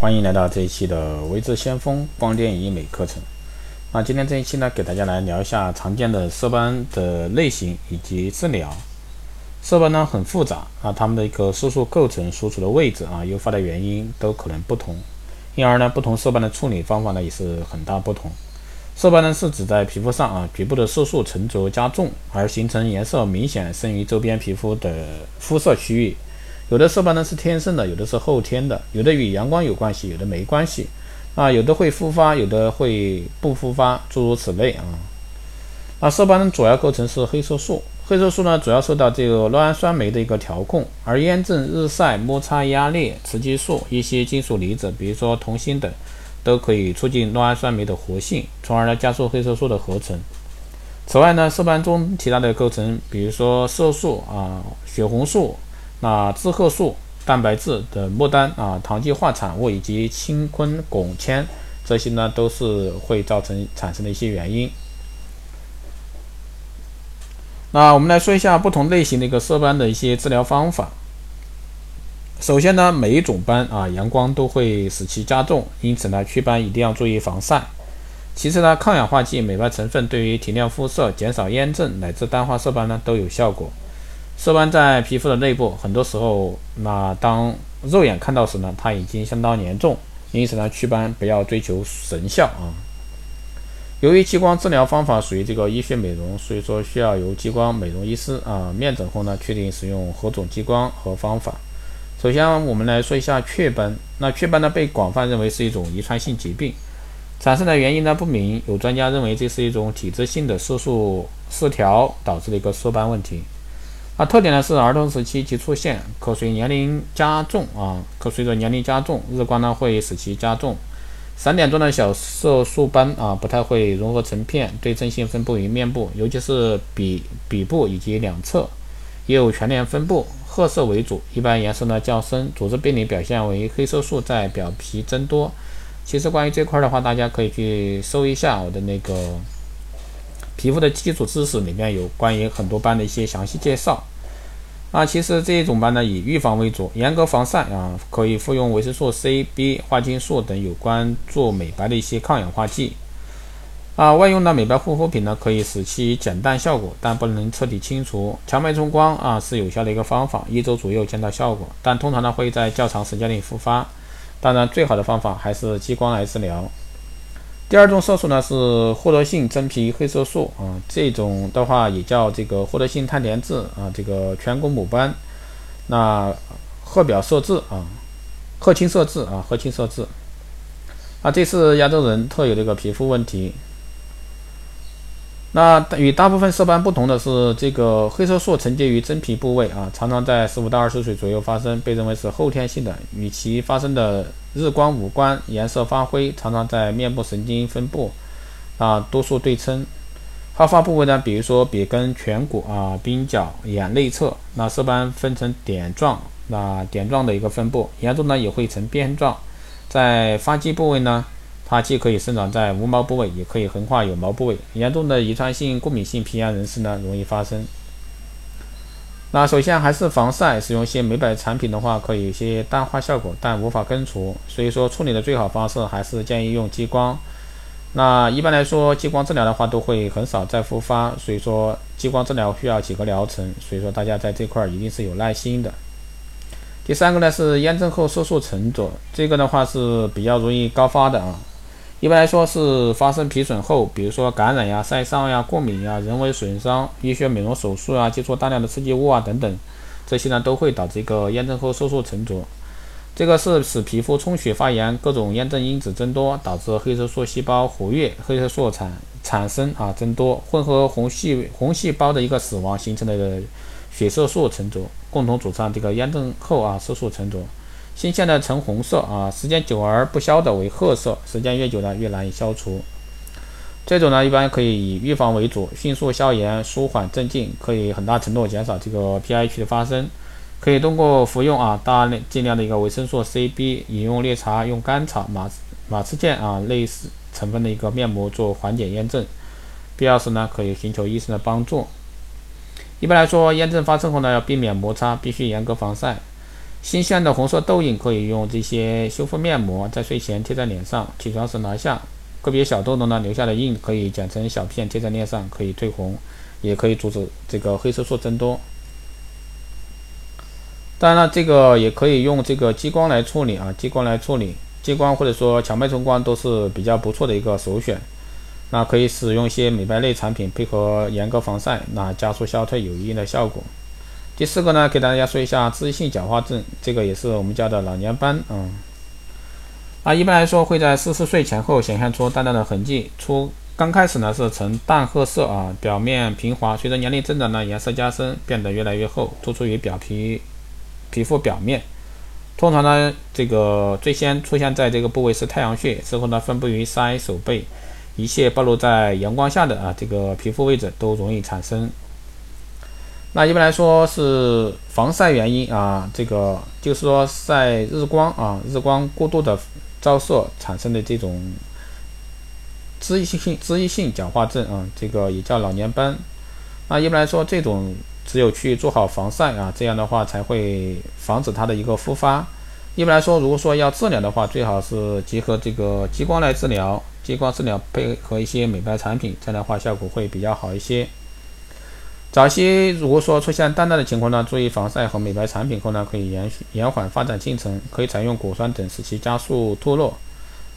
欢迎来到这一期的微智先锋光电医美课程。那今天这一期呢，给大家来聊一下常见的色斑的类型以及治疗。色斑呢很复杂啊，它们的一个色素构成、所处的位置啊、诱发的原因都可能不同，因而呢，不同色斑的处理方法呢也是很大不同。色斑呢是指在皮肤上啊局部的色素沉着加重，而形成颜色明显深于周边皮肤的肤色区域。有的色斑呢是天生的，有的是后天的，有的与阳光有关系，有的没关系，啊，有的会复发，有的会不复发，诸如此类啊。那色斑主要构成是黑色素，黑色素呢主要受到这个酪氨酸酶的一个调控，而炎症、日晒、摩擦、压力、雌激素、一些金属离子，比如说铜锌等，都可以促进酪氨酸酶的活性，从而呢加速黑色素的合成。此外呢，色斑中其他的构成，比如说色素啊、血红素。那致褐素、蛋白质的末端啊、糖基化产物以及氢醌汞铅，这些呢都是会造成产生的一些原因。那我们来说一下不同类型的一个色斑的一些治疗方法。首先呢，每一种斑啊，阳光都会使其加重，因此呢，祛斑一定要注意防晒。其次呢，抗氧化剂、美白成分对于提亮肤色、减少炎症乃至淡化色斑呢都有效果。色斑在皮肤的内部，很多时候，那当肉眼看到时呢，它已经相当严重，因此呢，祛斑不要追求神效啊。由于激光治疗方法属于这个医学美容，所以说需要由激光美容医师啊面诊后呢，确定使用何种激光和方法。首先，我们来说一下雀斑。那雀斑呢，被广泛认为是一种遗传性疾病，产生的原因呢不明，有专家认为这是一种体质性的色素失调导致的一个色斑问题。啊，特点呢是儿童时期即出现，可随年龄加重啊，可随着年龄加重，日光呢会使其加重。散点状的小色素斑啊，不太会融合成片，对称性分布于面部，尤其是鼻鼻部以及两侧，也有全脸分布，褐色为主，一般颜色呢较深，组织病理表现为黑色素在表皮增多。其实关于这块的话，大家可以去搜一下我的那个。皮肤的基础知识里面有关于很多斑的一些详细介绍。啊，其实这一种斑呢以预防为主，严格防晒啊，可以服用维生素 C、B、花青素等有关做美白的一些抗氧化剂。啊，外用的美白护肤品呢可以使其减淡效果，但不能彻底清除。强脉冲光啊是有效的一个方法，一周左右见到效果，但通常呢会在较长时间内复发。当然，最好的方法还是激光来治疗。第二种色素呢是获得性真皮黑色素啊，这种的话也叫这个获得性碳联质啊，这个颧骨母斑，那褐表色质啊，褐青色质啊，褐青色质，啊，这是亚洲人特有的一个皮肤问题。那与大部分色斑不同的是，这个黑色素沉积于真皮部位啊，常常在十五到二十岁左右发生，被认为是后天性的，与其发生的日光无关。颜色发灰常常在面部神经分布啊，多数对称。好发部位呢，比如说鼻根、颧骨啊、鬓角、眼内侧。那色斑分成点状，那点状的一个分布，严重呢也会呈边状。在发际部位呢。它既可以生长在无毛部位，也可以横跨有毛部位。严重的遗传性过敏性皮炎人士呢，容易发生。那首先还是防晒，使用一些美白产品的话，可以有些淡化效果，但无法根除。所以说，处理的最好方式还是建议用激光。那一般来说，激光治疗的话，都会很少再复发。所以说，激光治疗需要几个疗程。所以说，大家在这块儿一定是有耐心的。第三个呢是炎症后色素沉着，这个的话是比较容易高发的啊。一般来说是发生皮损后，比如说感染呀、晒伤呀、过敏呀、人为损伤、医学美容手术啊、接触大量的刺激物啊等等，这些呢都会导致一个炎症后色素沉着。这个是使皮肤充血发炎，各种炎症因子增多，导致黑色素细胞活跃，黑色素产产生啊增多，混合红细红细胞的一个死亡形成的血色素沉着，共同组成这个炎症后啊色素沉着。新鲜的橙红色啊，时间久而不消的为褐色，时间越久呢越难以消除。这种呢一般可以以预防为主，迅速消炎、舒缓镇静，可以很大程度减少这个 PIH 的发生。可以通过服用啊大量尽量的一个维生素 C、B，饮用绿茶、用甘草、马马齿苋啊类似成分的一个面膜做缓解炎症。必要时呢可以寻求医生的帮助。一般来说，炎症发生后呢要避免摩擦，必须严格防晒。新鲜的红色痘印可以用这些修复面膜在睡前贴在脸上，起床时拿下。个别小痘痘呢留下的印可以剪成小片贴在脸上，可以退红，也可以阻止这个黑色素增多。当然了，这个也可以用这个激光来处理啊，激光来处理，激光或者说强脉冲光都是比较不错的一个首选。那可以使用一些美白类产品配合严格防晒，那加速消退有一定的效果。第四个呢，给大家说一下脂溢性角化症，这个也是我们叫的老年斑啊。啊，一般来说会在四十岁前后显现出淡淡的痕迹，初刚开始呢是呈淡褐色啊，表面平滑，随着年龄增长呢颜色加深，变得越来越厚，突出于表皮皮肤表面。通常呢，这个最先出现在这个部位是太阳穴，之后呢分布于腮、手背，一切暴露在阳光下的啊这个皮肤位置都容易产生。那一般来说是防晒原因啊，这个就是说晒日光啊，日光过度的照射产生的这种脂溢性脂溢性角化症啊，这个也叫老年斑。那一般来说，这种只有去做好防晒啊，这样的话才会防止它的一个复发。一般来说，如果说要治疗的话，最好是结合这个激光来治疗，激光治疗配合一些美白产品，这样的话效果会比较好一些。早期如果说出现淡淡的情况呢，注意防晒和美白产品后呢，可以延延缓发展进程，可以采用果酸等使其加速脱落。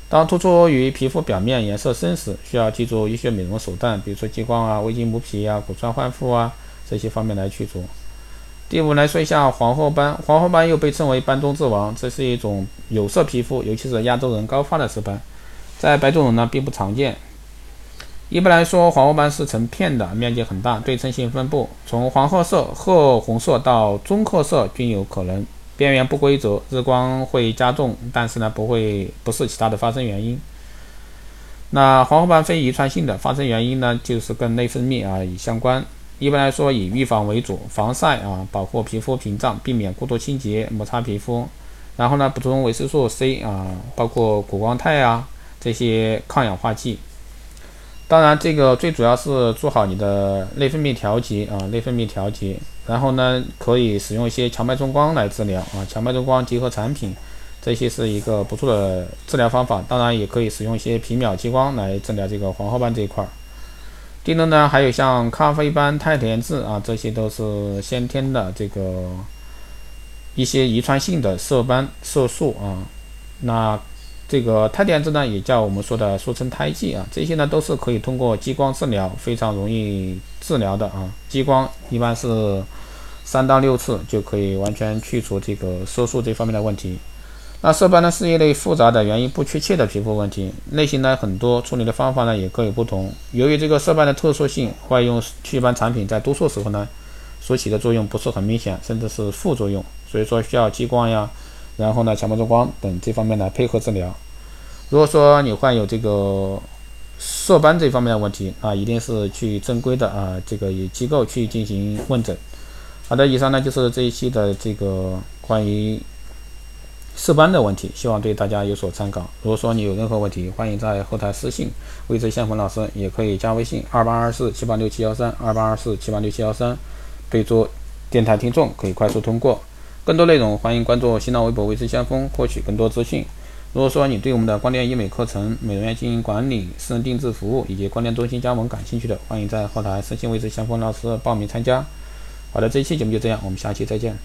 当突出于皮肤表面颜色深时，需要记住医学美容手段，比如说激光啊、微晶磨皮啊、果酸焕肤啊这些方面来去除。第五来说一下黄褐斑，黄褐斑又被称为斑中之王，这是一种有色皮肤，尤其是亚洲人高发的色斑，在白种人呢并不常见。一般来说，黄褐斑是成片的，面积很大，对称性分布，从黄褐色、褐红色到棕褐色均有可能，边缘不规则，日光会加重，但是呢不会不是其他的发生原因。那黄褐斑非遗传性的发生原因呢，就是跟内分泌啊相关。一般来说以预防为主，防晒啊，保护皮肤屏障，避免过度清洁摩擦皮肤，然后呢补充维生素 C 啊，包括谷胱肽啊这些抗氧化剂。当然，这个最主要是做好你的内分泌调节啊，内分泌调节。然后呢，可以使用一些强脉冲光来治疗啊，强脉冲光结合产品，这些是一个不错的治疗方法。当然，也可以使用一些皮秒激光来治疗这个黄褐斑这一块儿。第六呢，还有像咖啡斑、肽田痣啊，这些都是先天的这个一些遗传性的色斑色素啊，那。这个胎点痣呢，也叫我们说的俗称胎记啊，这些呢都是可以通过激光治疗，非常容易治疗的啊。激光一般是三到六次就可以完全去除这个色素这方面的问题。那色斑呢是一类复杂的原因不确切的皮肤问题，类型呢很多，处理的方法呢也各有不同。由于这个色斑的特殊性，外用祛斑产品在多数时候呢所起的作用不是很明显，甚至是副作用，所以说需要激光呀。然后呢，强脉冲光等这方面来配合治疗。如果说你患有这个色斑这方面的问题啊，一定是去正规的啊这个机构去进行问诊。好的，以上呢就是这一期的这个关于色斑的问题，希望对大家有所参考。如果说你有任何问题，欢迎在后台私信魏志先锋老师，也可以加微信二八二四七八六七幺三二八二四七八六七幺三，备注电台听众，可以快速通过。更多内容，欢迎关注新浪微博“微知先锋”，获取更多资讯。如果说你对我们的光电医美课程、美容院经营管理、私人定制服务以及光电中心加盟感兴趣的，欢迎在后台私信“微知先锋”老师报名参加。好的，这一期节目就这样，我们下期再见。